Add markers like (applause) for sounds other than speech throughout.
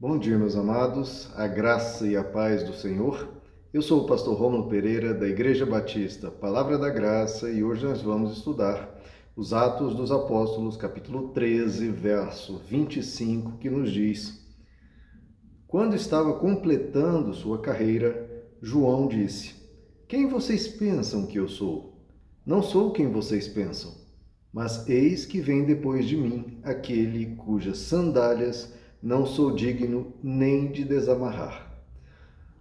Bom dia, meus amados, a graça e a paz do Senhor. Eu sou o pastor Romulo Pereira, da Igreja Batista Palavra da Graça, e hoje nós vamos estudar os Atos dos Apóstolos, capítulo 13, verso 25, que nos diz: Quando estava completando sua carreira, João disse: Quem vocês pensam que eu sou? Não sou quem vocês pensam, mas eis que vem depois de mim aquele cujas sandálias não sou digno nem de desamarrar.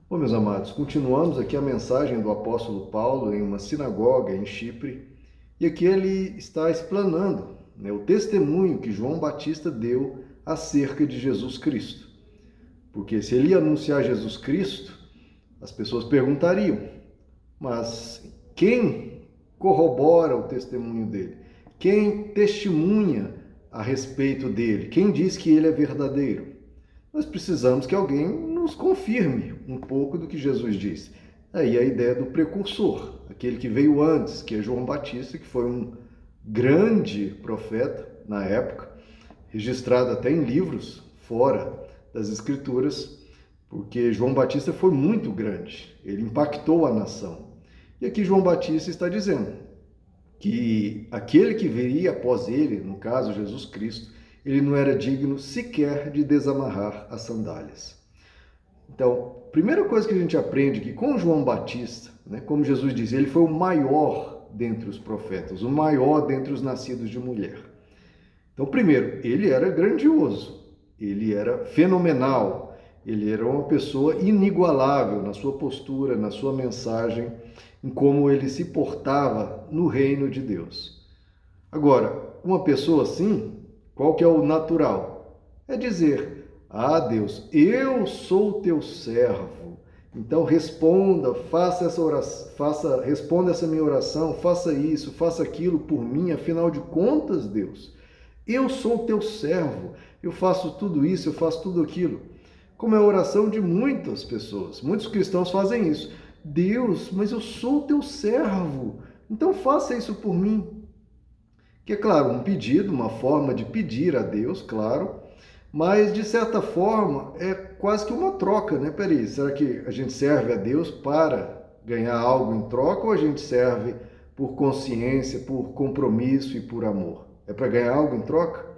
Bom, meus amados, continuamos aqui a mensagem do apóstolo Paulo em uma sinagoga em Chipre, e aqui ele está explanando né, o testemunho que João Batista deu acerca de Jesus Cristo. Porque se ele anunciar Jesus Cristo, as pessoas perguntariam, mas quem corrobora o testemunho dele? Quem testemunha a respeito dele? Quem diz que ele é verdadeiro? Nós precisamos que alguém nos confirme um pouco do que Jesus disse. Aí a ideia do precursor, aquele que veio antes, que é João Batista, que foi um grande profeta na época, registrado até em livros fora das Escrituras, porque João Batista foi muito grande, ele impactou a nação. E aqui João Batista está dizendo: que aquele que viria após ele, no caso Jesus Cristo, ele não era digno sequer de desamarrar as sandálias. Então, primeira coisa que a gente aprende que com João Batista, né, como Jesus diz, ele foi o maior dentre os profetas, o maior dentre os nascidos de mulher. Então, primeiro, ele era grandioso, ele era fenomenal, ele era uma pessoa inigualável na sua postura, na sua mensagem, em como ele se portava no reino de Deus. Agora, uma pessoa assim, qual que é o natural? É dizer: "Ah, Deus, eu sou teu servo. Então responda, faça essa oração, faça, responda essa minha oração, faça isso, faça aquilo por mim, afinal de contas, Deus, eu sou teu servo. Eu faço tudo isso, eu faço tudo aquilo." Como é a oração de muitas pessoas. Muitos cristãos fazem isso. Deus, mas eu sou teu servo, então faça isso por mim. Que é claro, um pedido, uma forma de pedir a Deus, claro, mas de certa forma é quase que uma troca, né? Peraí, será que a gente serve a Deus para ganhar algo em troca ou a gente serve por consciência, por compromisso e por amor? É para ganhar algo em troca?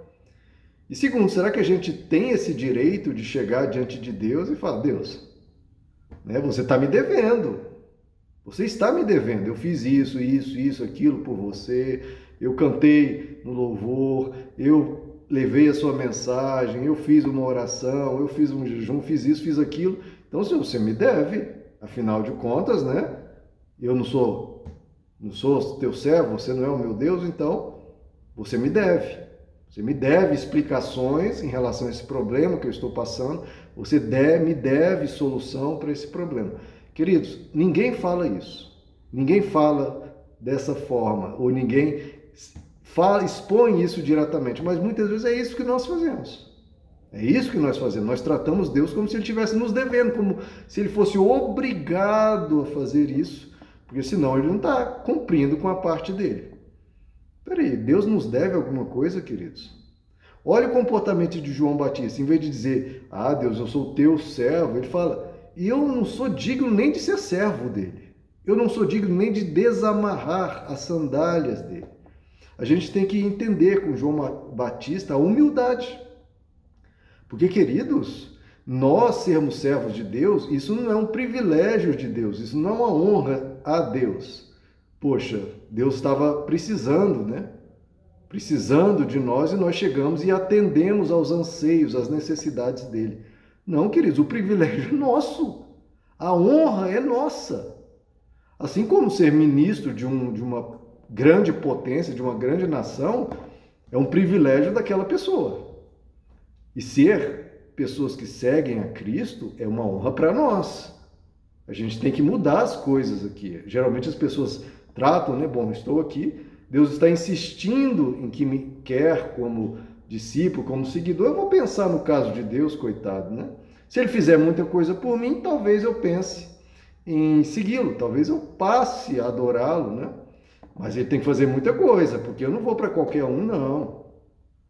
E segundo, será que a gente tem esse direito de chegar diante de Deus e falar: Deus, né? Você está me devendo. Você está me devendo. Eu fiz isso, isso, isso, aquilo por você. Eu cantei no louvor. Eu levei a sua mensagem. Eu fiz uma oração. Eu fiz um jejum. Fiz isso, fiz aquilo. Então, se você me deve, afinal de contas, né? Eu não sou, não sou teu servo. Você não é o meu Deus. Então, você me deve. Você me deve explicações em relação a esse problema que eu estou passando. Você deve, me deve solução para esse problema. Queridos, ninguém fala isso. Ninguém fala dessa forma, ou ninguém fala, expõe isso diretamente, mas muitas vezes é isso que nós fazemos. É isso que nós fazemos. Nós tratamos Deus como se Ele estivesse nos devendo, como se Ele fosse obrigado a fazer isso, porque senão Ele não está cumprindo com a parte dele. Peraí, Deus nos deve alguma coisa, queridos? Olha o comportamento de João Batista. Em vez de dizer, ah, Deus, eu sou teu servo, ele fala, e eu não sou digno nem de ser servo dele. Eu não sou digno nem de desamarrar as sandálias dele. A gente tem que entender com João Batista a humildade. Porque, queridos, nós sermos servos de Deus, isso não é um privilégio de Deus, isso não é uma honra a Deus. Poxa, Deus estava precisando, né? Precisando de nós e nós chegamos e atendemos aos anseios, às necessidades dele. Não, queridos, o privilégio é nosso. A honra é nossa. Assim como ser ministro de, um, de uma grande potência, de uma grande nação, é um privilégio daquela pessoa. E ser pessoas que seguem a Cristo é uma honra para nós. A gente tem que mudar as coisas aqui. Geralmente as pessoas tratam, né? Bom, estou aqui, Deus está insistindo em que me quer como discípulo, como seguidor. Eu vou pensar no caso de Deus, coitado, né? Se ele fizer muita coisa por mim, talvez eu pense em segui-lo, talvez eu passe a adorá-lo, né? Mas ele tem que fazer muita coisa, porque eu não vou para qualquer um, não.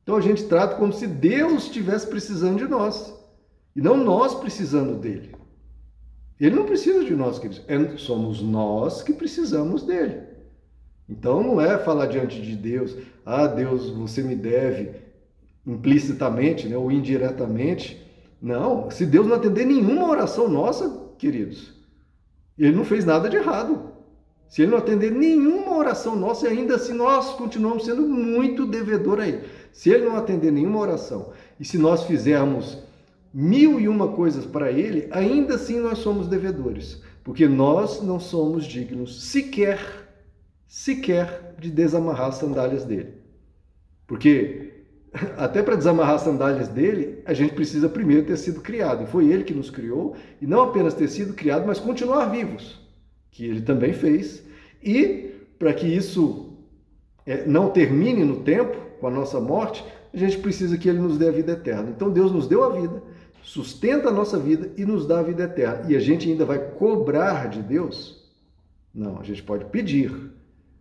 Então a gente trata como se Deus estivesse precisando de nós. E não nós precisando dele. Ele não precisa de nós, queridos. É, somos nós que precisamos dele. Então não é falar diante de Deus, ah, Deus, você me deve implicitamente né, ou indiretamente. Não, se Deus não atender nenhuma oração nossa, queridos, ele não fez nada de errado. Se ele não atender nenhuma oração nossa, ainda assim nós continuamos sendo muito devedor a ele. Se ele não atender nenhuma oração, e se nós fizermos mil e uma coisas para ele, ainda assim nós somos devedores, porque nós não somos dignos sequer, sequer de desamarrar as sandálias dele. Porque (laughs) até para desamarrar as sandálias dele, a gente precisa primeiro ter sido criado. Foi ele que nos criou, e não apenas ter sido criado, mas continuar vivos, que ele também fez. E para que isso é, não termine no tempo, com a nossa morte, a gente precisa que ele nos dê a vida eterna. Então Deus nos deu a vida, sustenta a nossa vida e nos dá a vida eterna. E a gente ainda vai cobrar de Deus? Não, a gente pode pedir,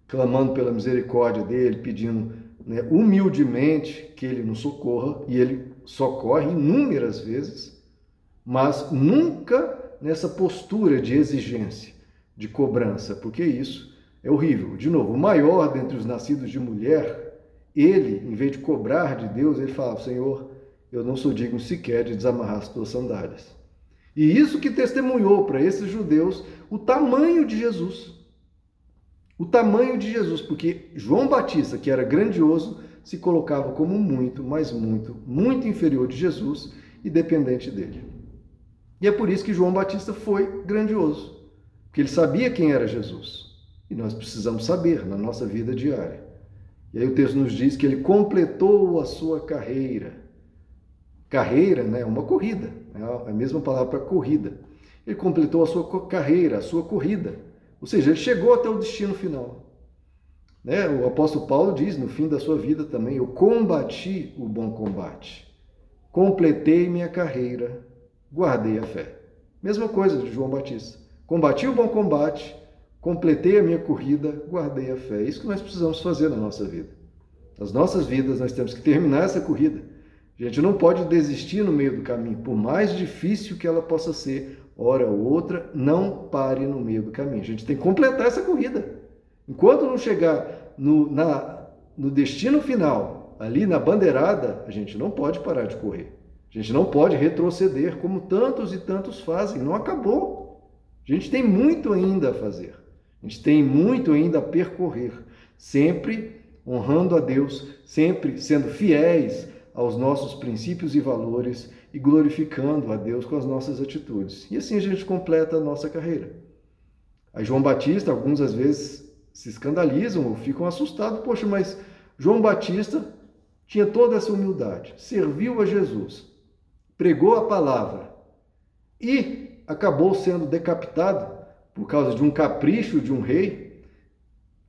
clamando pela misericórdia dele, pedindo né, humildemente que ele nos socorra, e ele socorre inúmeras vezes, mas nunca nessa postura de exigência, de cobrança, porque isso é horrível. De novo, o maior dentre os nascidos de mulher, ele, em vez de cobrar de Deus, ele fala: Senhor, eu não sou digno sequer de desamarrar as tuas sandálias. E isso que testemunhou para esses judeus o tamanho de Jesus. O tamanho de Jesus, porque João Batista, que era grandioso, se colocava como muito, mas muito, muito inferior de Jesus e dependente dele. E é por isso que João Batista foi grandioso, porque ele sabia quem era Jesus. E nós precisamos saber na nossa vida diária. E aí o texto nos diz que ele completou a sua carreira. Carreira né, uma corrida, é a mesma palavra para corrida. Ele completou a sua carreira, a sua corrida. Ou seja, ele chegou até o destino final. Né? O apóstolo Paulo diz no fim da sua vida também: Eu combati o bom combate, completei minha carreira, guardei a fé. Mesma coisa de João Batista. Combati o bom combate, completei a minha corrida, guardei a fé. É isso que nós precisamos fazer na nossa vida. Nas nossas vidas, nós temos que terminar essa corrida. A gente não pode desistir no meio do caminho, por mais difícil que ela possa ser, hora ou outra, não pare no meio do caminho. A gente tem que completar essa corrida. Enquanto não chegar no, na, no destino final, ali na bandeirada, a gente não pode parar de correr. A gente não pode retroceder, como tantos e tantos fazem. Não acabou. A gente tem muito ainda a fazer. A gente tem muito ainda a percorrer. Sempre honrando a Deus, sempre sendo fiéis aos nossos princípios e valores e glorificando a Deus com as nossas atitudes. E assim a gente completa a nossa carreira. A João Batista, alguns às vezes se escandalizam ou ficam assustados. Poxa, mas João Batista tinha toda essa humildade, serviu a Jesus, pregou a palavra e acabou sendo decapitado por causa de um capricho de um rei.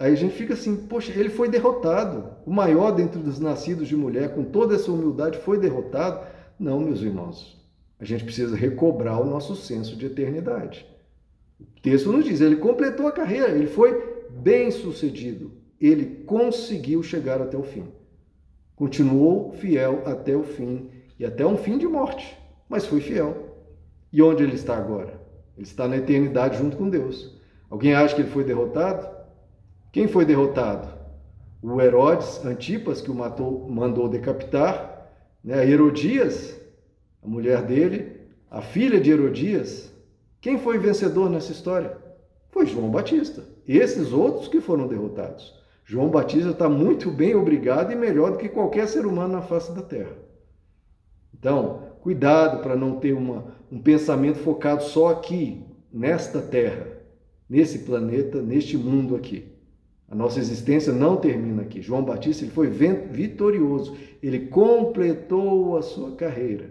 Aí a gente fica assim, poxa, ele foi derrotado. O maior dentre dos nascidos de mulher, com toda essa humildade, foi derrotado. Não, meus irmãos. A gente precisa recobrar o nosso senso de eternidade. O texto nos diz, ele completou a carreira, ele foi bem sucedido. Ele conseguiu chegar até o fim. Continuou fiel até o fim e até um fim de morte, mas foi fiel. E onde ele está agora? Ele está na eternidade junto com Deus. Alguém acha que ele foi derrotado? Quem foi derrotado? O Herodes Antipas, que o matou, mandou decapitar, né? Herodias, a mulher dele, a filha de Herodias. Quem foi vencedor nessa história? Foi João Batista. Esses outros que foram derrotados. João Batista está muito bem obrigado e melhor do que qualquer ser humano na face da terra. Então, cuidado para não ter uma, um pensamento focado só aqui, nesta terra, nesse planeta, neste mundo aqui. A nossa existência não termina aqui. João Batista ele foi vitorioso. Ele completou a sua carreira,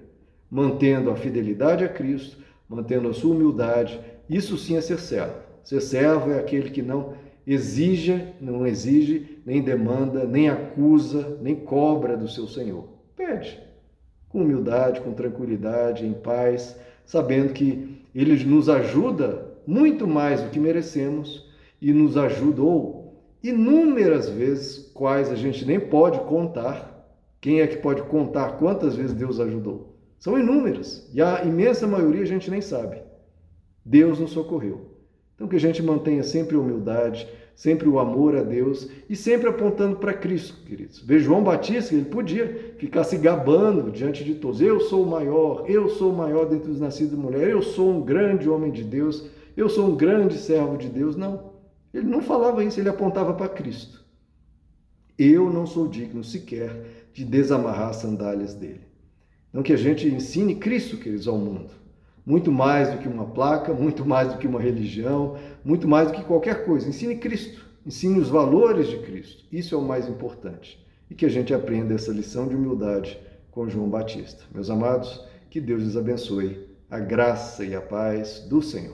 mantendo a fidelidade a Cristo, mantendo a sua humildade. Isso sim é ser servo. Ser servo é aquele que não exige, não exige, nem demanda, nem acusa, nem cobra do seu Senhor. Pede com humildade, com tranquilidade, em paz, sabendo que ele nos ajuda muito mais do que merecemos e nos ajudou inúmeras vezes, quais a gente nem pode contar. Quem é que pode contar quantas vezes Deus ajudou? São inúmeras e a imensa maioria a gente nem sabe. Deus nos socorreu. Então que a gente mantenha sempre a humildade, sempre o amor a Deus e sempre apontando para Cristo, queridos. Veja João Batista, ele podia ficar se gabando diante de todos. Eu sou o maior, eu sou o maior dentre os nascidos de mulher, eu sou um grande homem de Deus, eu sou um grande servo de Deus. Não. Ele não falava isso, ele apontava para Cristo. Eu não sou digno sequer de desamarrar as sandálias dele. Então que a gente ensine Cristo, queridos, ao mundo muito mais do que uma placa, muito mais do que uma religião, muito mais do que qualquer coisa. Ensine Cristo, ensine os valores de Cristo. Isso é o mais importante. E que a gente aprenda essa lição de humildade com João Batista. Meus amados, que Deus lhes abençoe. A graça e a paz do Senhor.